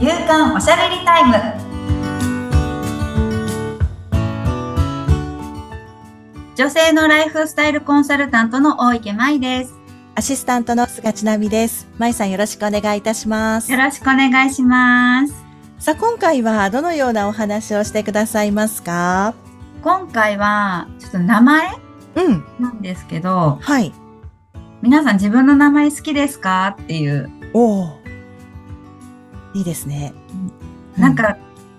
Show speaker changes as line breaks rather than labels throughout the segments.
夕刊おしゃべりタイム女性のライフスタイルコンサルタントの大池舞です
アシスタントの菅千奈美です。舞さんよろしくお願いいたします
よ。ろしくお願いします
さあ、今回はどのようなお話をしてくださいますか？
今回はちょっと名前
うん。
なんですけど
はい。
皆さん自分の名前好きですか？っていう
おお。いいですね。
なんか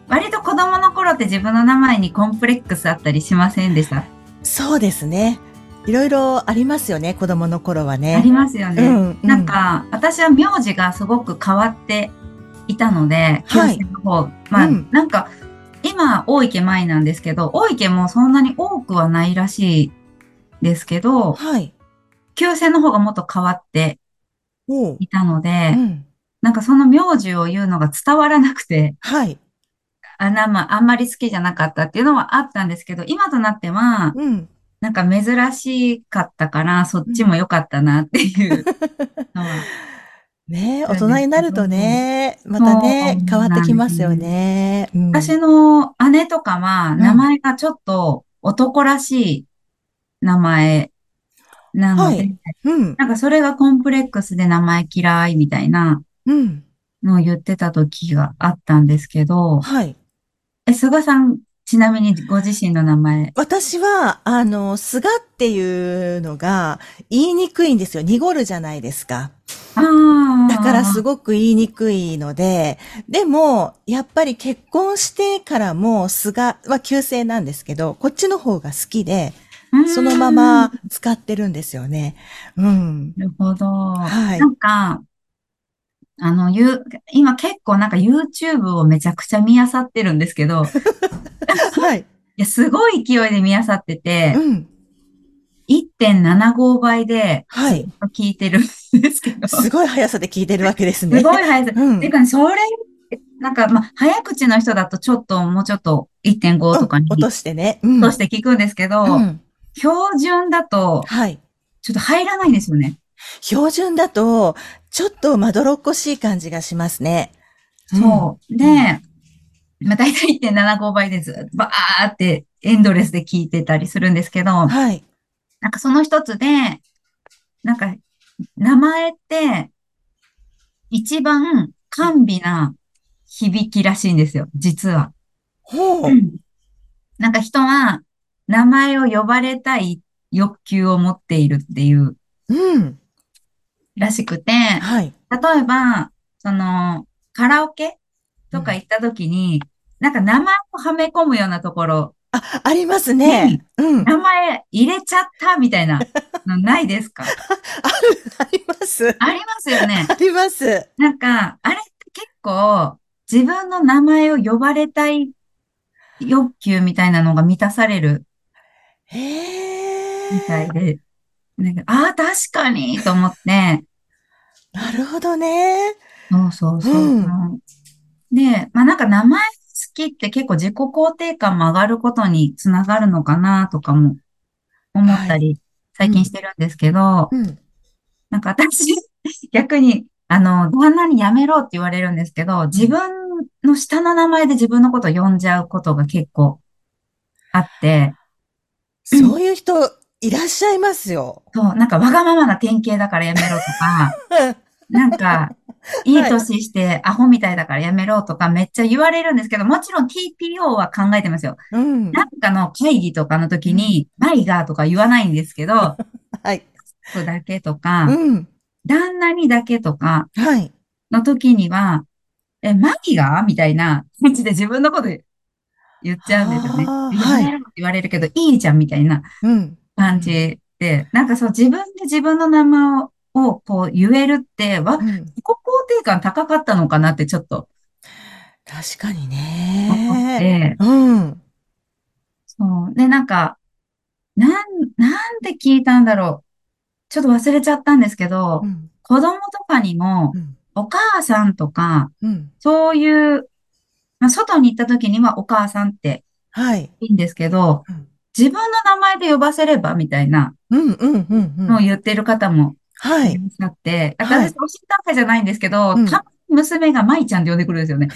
割と子供の頃って自分の名前にコンプレックスあったりしませんでした？
うん、そうですね。いろいろありますよね、子供の頃はね。
ありますよね、
うん、うん
なん、か、私は名字がすごく変わっていたので、
はい
の方。まあ、
うん
なんか、今、大池舞なんですけど、大池もそんなに多くはないらしいですけど、
はい。
旧姓の方がもっと変わって。いたので、
うん。
なんかその名字を言うのが伝わらなくて、
はい。
あな、まあ、あんまり好きじゃなかったっていうのはあったんですけど、今となっては、
うん。
なんか珍しかったから、そっちも良かったなっていうのは
ねえ、大人になるとね、またね変わってきますよね。うん
私の姉とかは、名前がちょっと男らしい名前なので、
はいうん。
なんかそれがコンプレックスで名前嫌いみたいな
うん。
のを言ってた時があったんですけど、
はい。
え、菅さん、ちなみにご自身の名前。
私は、あの、菅っていうのが言いにくいんですよ。濁るじゃないですか。
ああ。
だからす
ご
ごく言いにくいので、でも、やっぱり結婚してからも菅は旧姓なんですけど、こっちの方が好きで、そのまま使ってるんですよね。うん。
なるほど。
はい
なんか、あの、ゆ、今結構なんか YouTube をめちゃくちゃ見漁ってるんですけど、
はい。
いや、すごい勢いで見漁ってて、
うん。
1.75倍で
はい。
聞いてるんですけど、す
すごい速さで聞いてるわけですね。
ごい速さ。
うん
ていうかね、それ、なんか、まあ、早口の人だとちょっと、もうちょっと1.5とかに
落としてね。うん。
として聞くんですけど、
うん。
標準だと、
はい。
ちょっと入らないんですよね。
標準だと、ちょっとまどろっこしい感じがしますね。
そう。で、まあ、大体1.75倍でずっとバーってエンドレスで聞いてたりするんですけど、
うん。はい。
なんかその一つで、なんか、名前って、一番甘美な響きらしいんですよ、実は。
ほう。
なんか人は、名前を呼ばれたい欲求を持っているっていう
うん。
らしくて、
はい。
例えば、その、カラオケとか行った時に、なんか名前をはめ込むようなところ、
あ、ありますね。うん。
名前入れちゃったみたいなのないですか？
あります。
ありますよね。
あります。
なんか、あれって結構、自分の名前を呼ばれたい欲求みたいなのが満たされる
へえ。
みたいで、なんか、ああ、確かにと思って、
なるほどね。
そうそうそう。
うん
で、まあなんか名前好きって結構自己肯定感も上がることにつながるのかなとかも思ったり、最近してるんですけど、
うん。
なんか私、逆に、あの、旦那にやめろって言われるんですけど、自分の下の名前で自分のことを呼んじゃうことが結構あって、
そういう人いらっしゃいますよ。
そう、なんかわがままな典型だからやめろとか、なんか、いい年してアホみたいだからやめろとかめっちゃ言われるんですけど、もちろん TPO は考えてますよ。
うん。
なんかの会議とかの時に、マイガーとか言わないんですけど、
はい。
そうだけとか、
うん。
旦那にだけとか
はい。
の時には、え、マギガーみたいな感じで自分のこと言っちゃうんですよね。
はい
言われるけど、いいじゃんみたいな
うん。
感じで、なんかそう自分で自分の名前をこう言えるって、わ、
うん
自己肯定感高かったのかなってちょっと
確かに
思っ
ね。
て、
うん。
そう。で、なんか、なん、なんで聞いたんだろう。ちょっと忘れちゃったんですけど
う、ん。
子供とかにも
う、ん。
お母さんとか、
うん。
そういう、まあ、外に行った時にはお母さんって
はい。
いいんですけど
うん、
自分の名前で呼ばせればみたいな
うん、うん、うん、うん。
のを言ってる方も
はいい
ら。っしゃって、
はい
私、おしったわけじゃないんですけど、
うん
たま娘が舞ちゃんって呼んでくるんですよね。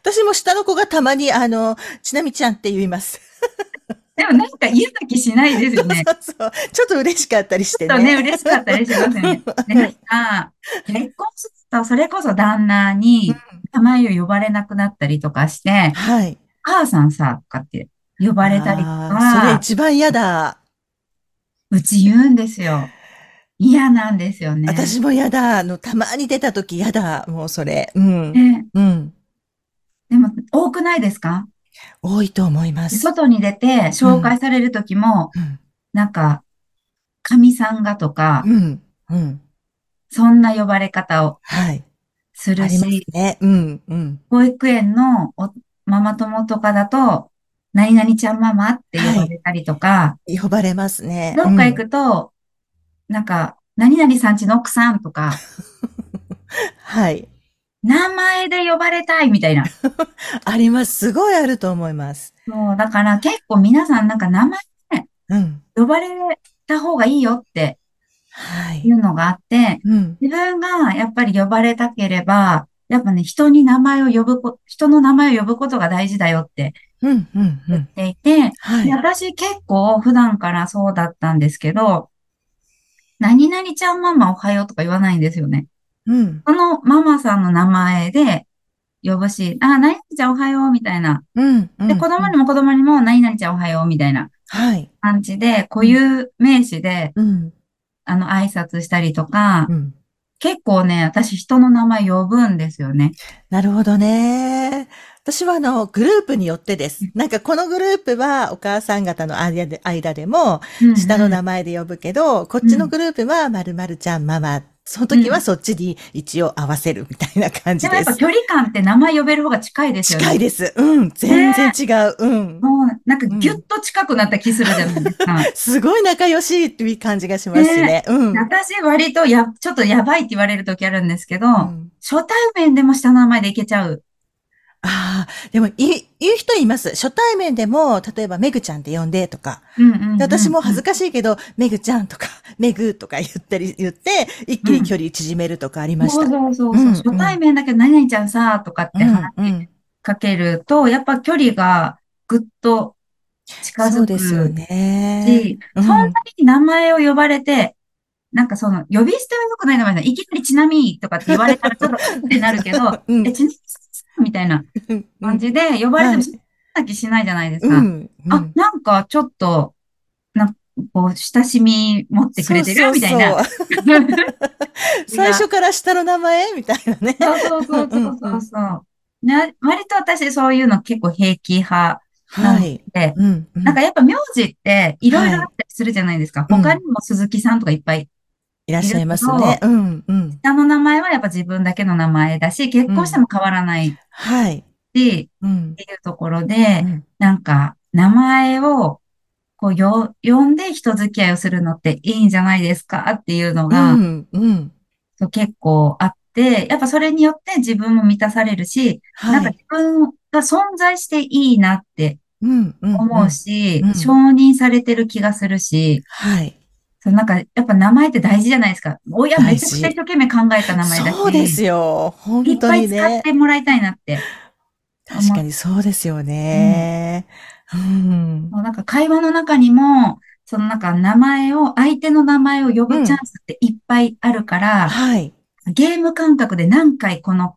私も下の子がたまに、あの、ちなみちゃんって言います。
でもなんか嫌な気しないですよね。
そうそうちょっと嬉しかったりしてね。
ちょっとね、嬉しかったりしますよね。で、なんか、結婚すると、それこそ旦那に名前を呼ばれなくなったりとかして、
はい。
母さんさ、とかって呼ばれたりとか。
それ一番嫌だ。
うち言うんですよ。嫌なんですよね。
私も嫌だ。あの、たまに出た時嫌だ。もうそれ。うん。
ね、
うん。
でも、多くないですか？
多いと思います。
外に出て紹介される時も、うん、なんか、神さんがとか、
うん、うん、
そんな呼ばれ方をするし、
はいねうんうん、
保育園のママ友とかだと、何々ちゃんママって呼ばれたりとか、は
い、呼ばれますね。
どっか行くと、うん、なんか、何々さんちの奥さんとか、
はい。
名前で呼ばれたいみたいな。
あります。すごいあると思います。
そう、だから結構皆さんなんか名前で、うん、呼ばれた方がいいよってはい。いうのがあって、うん、自分がやっぱり呼ばれたければ、やっぱね、人に名前を呼ぶこ、人の名前を呼ぶことが大事だよって言っていて、はい、私結構普段からそうだったんですけど、何々ちゃんママおはようとか言わないんですよね。
うん。
そのママさんの名前で呼ぶし、あ、何々ちゃんおはようみたいな。
うん。
で、子供にも子供にも何々ちゃんおはようみたいな。
はい。
感じで、固有名詞で、
うん。
あの、挨拶したりとか、うん、結構ね、私人の名前呼ぶんですよね。
なるほどね。私はあの、グループによってです。なんかこのグループはお母さん方の間で間でも、下の名前で呼ぶけど、うんうん、こっちのグループは〇〇ちゃんママその時はそっちに一応合わせるみたいな感じです。でもやっぱ
距離感って名前呼べる方が近いですよね。
近いです。うん。全然違う。うん。
もうなんかギュッと近くなった気するじゃないですか。
すごい仲良しいっていう感じがしますね。うん。
私割とや、ちょっとやばいって言われる時あるんですけど、うん、初対面でも下の名前でいけちゃう。
ああ、でも、い、言う人います。初対面でも、例えば、めぐちゃんって呼んでとか。私も恥ずかしいけど、めぐちゃんとか、めぐとか言ったり、言って、一気に距離縮めるとかありました。うん、
そうそうそう。うん、初対面だけど、何々ちゃんさ、とかって話しかけると、やっぱ距離がぐっと近づく。そうですよね。し、そんなに名前を呼ばれて、なんかその、呼び捨ては良くない名前だ。いきなりちなみにとかって言われたらちょっとってなるけど、え、ちなみにみたいな感じで呼ばれても、な気しないじゃないですか。うんうん、あ、なんかちょっと、なんかこう、親しみ持ってくれてる？みたいな。
最初から下の名前？みたいなね。
そうそうそうそうそう。ね、割と私そういうの結構平気派なので、はいうんうん、なんかやっぱ名字っていろいろあったりするじゃないですか。はい、他にも鈴木さんとかいっぱい
いらっしゃいますね。うんうん。
下の名前はやっぱ自分だけの名前だし、結婚しても変わらない。
はい。
し、うん、っていうところで、うん、なんか、名前を、こう、よ、呼んで人付き合いをするのっていいんじゃないですか？っていうのが、
うん、うん。
そう結構あって、やっぱそれによって自分も満たされるし、はい、なんか自分が存在していいなって思うし、承認されてる気がするし、
はい。
そう、なんか、やっぱ名前って大事じゃないですか。親めちゃくちゃ一生懸命考えた名前だし。
そうですよ。本当に、ね。いっぱい
使ってもらいたいなって。
確かにそうですよね。うん。
うん、なんか会話の中にも、そのなんか名前を、相手の名前を呼ぶチャンスっていっぱいあるから、うん、
はい。
ゲーム感覚で何回この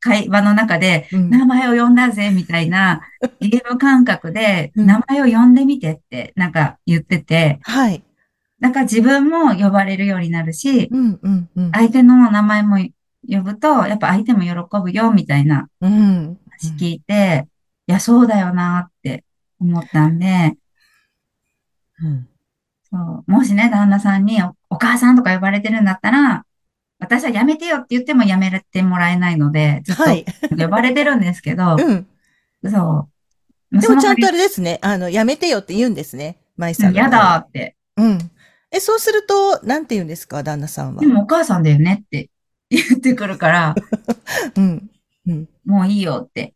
会話の中で、名前を呼んだぜ、みたいな、ゲーム感覚で、名前を呼んでみてって、なんか言ってて、
はい。
なんか自分も呼ばれるようになるし、
うんうんうん、
相手の名前も呼ぶと、やっぱ相手も喜ぶよ、みたいな話聞いて、いや、そうだよなって思ったんで、
うん、
そうもしね、旦那さんにお母さんとか呼ばれてるんだったら、私はやめてよって言ってもやめてもらえないので、ずっと呼ばれてるんですけど、
うん、
そ
う。でもちゃんとあれですね、あの、やめてよって言うんですね、舞さん。
嫌だって。
うん。え、そうすると、なんて言うんですか、旦那さんは？
でもお母さんだよねって 言ってくるから、
うん。うん、
もういいよって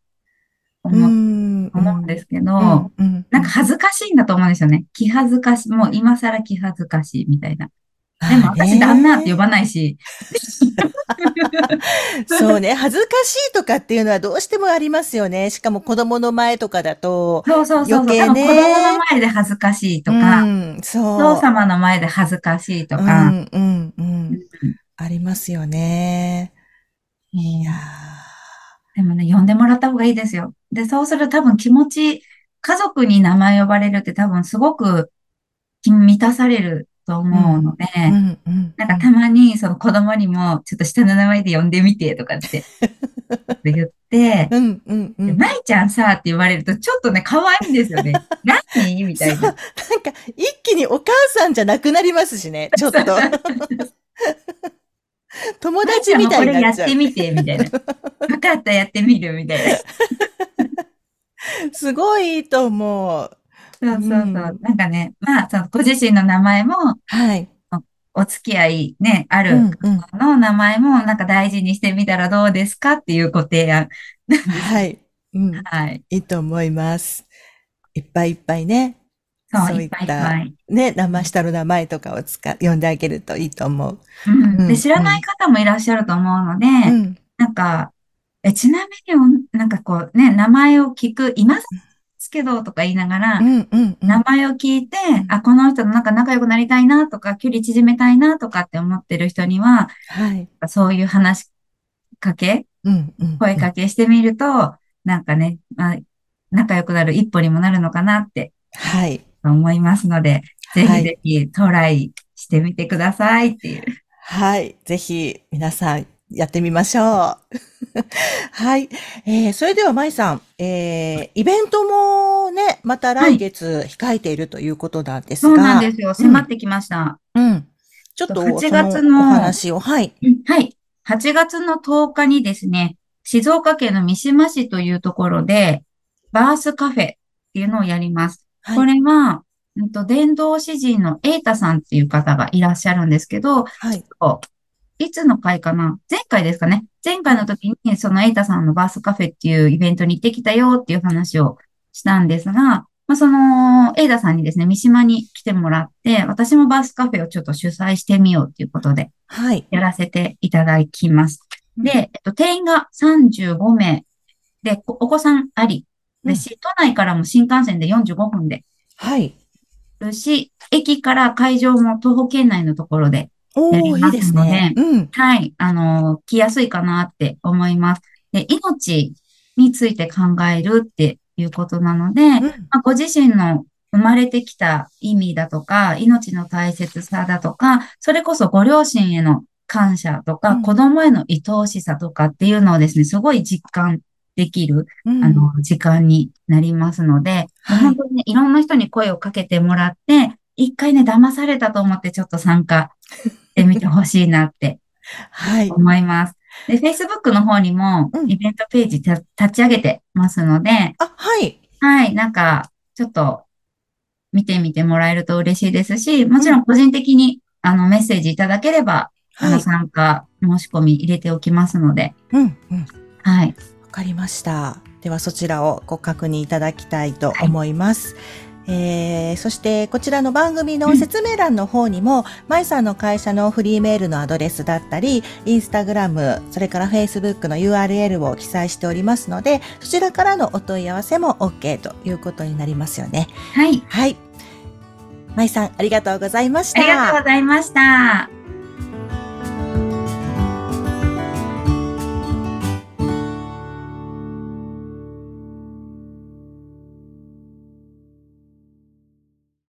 思う思うんですけど、うん、なんか恥ずかしいんだと思うんですよね。気恥ずかしい、もう今更気恥ずかしいみたいな。でも私旦那って呼ばないし。
そうね、恥ずかしいとかっていうのはどうしてもありますよね。しかも子供の前とかだと。
そうそうそう。余計ね。子供の前で恥ずかしいとか、うん、そう。お父様の前で恥ずかしいとか。うん、うん、
うん。ありますよね。いや
でもね、呼んでもらった方がいいですよ。で、そうすると多分気持ち、家族に名前呼ばれるって多分すごく満たされると思うので、うんうん、なんかたまにその子供にもちょっと下の名前で呼んでみてとかって 言って、うんうんうん、舞ちゃんさって言われるとちょっとね、可愛いんですよね。何？みたいな。なんか
一気にお母さんじゃなくなりますしね、ちょっと。友達みたい
な。これやってみて、みたいな。分かった、やってみる、みたいな。
すごいいいと思う。
そうそうそう。うん、なんかね、まあ、そのご自身の名前も、はい。お付き合いね、あるの名前もなんか大事にしてみたらどうですかっていうご提案。
はい。うん。はい。いいと思います。いっぱいいっぱいね。そうそういった、いっぱいね、名前下の名前とかを使、呼んであげるといいと思う。
うん。で、知らない方もいらっしゃると思うので、うん、なんか、え、ちなみに、なんかこうね、名前を聞く、今ですけどとか言いながら、うんうんうん、名前を聞いて、あ、この人となんか仲良くなりたいなとか、距離縮めたいなとかって思ってる人には、はい、そういう話しかけ、うんうんうん、声かけしてみると、なんかね、まあ、仲良くなる一歩にもなるのかなって、はい。思いますので、ぜひぜひトライしてみてくださいっていう。
はい。ぜひ皆さんやってみましょう。はい。えー、それでは、舞さん、えー、イベントもね、また来月控えているということなんですが。
そうなんですよ。迫ってきました。うん。うん、
ちょっと8月のお話を、はい。
はい。8月の10日にですね、静岡県の三島市というところで、バースカフェっていうのをやります。はい、これは、うんと、伝道詩人のエイタさんっていう方がいらっしゃるんですけど、はい。いつの回かな？前回ですかね？前回の時に、そのエイタさんのバースカフェっていうイベントに行ってきたよっていう話をしたんですが、まあ、その、エイダさんにですね、三島に来てもらって、私もバースカフェをちょっと主催してみようっていうことで、はい。やらせていただきます。で、えっと、定員が35名で、お子さんあり。で、し、都内からも新幹線で45分で。はい。るし、駅から会場も徒歩圏内のところでやりますので、いいねうん、はい、あの、来やすいかなって思います。で、命について考えるっていうことなので、うん、まあ、ご自身の生まれてきた意味だとか、命の大切さだとか、それこそご両親への感謝とか、うん、子供への愛おしさとかっていうのをですね、すごい実感できる、うん、あの、時間になりますので、はい、本当にね、いろんな人に声をかけてもらって、一回ね、騙されたと思ってちょっと参加してみてほしいなって、はい。思います。で、Facebook の方にも、イベントページ立ち上げてますので、
あ、はい。
はい、なんか、ちょっと、見てみてもらえると嬉しいですし、もちろん個人的に、あの、メッセージいただければ、あの、参加、申し込み入れておきますので。うん、うん。はい。
わかりました。では、そちらをご確認いただきたいと思います。はいえー、そしてこちらの番組の説明欄の方にも、まいさんの会社のフリーメールのアドレスだったり、インスタグラム、それからフェイスブックの URL を記載しておりますので、そちらからのお問い合わせも OK ということになりますよね。
はい。
はい。まいさん、ありがとうございました。あ
りがとうございました。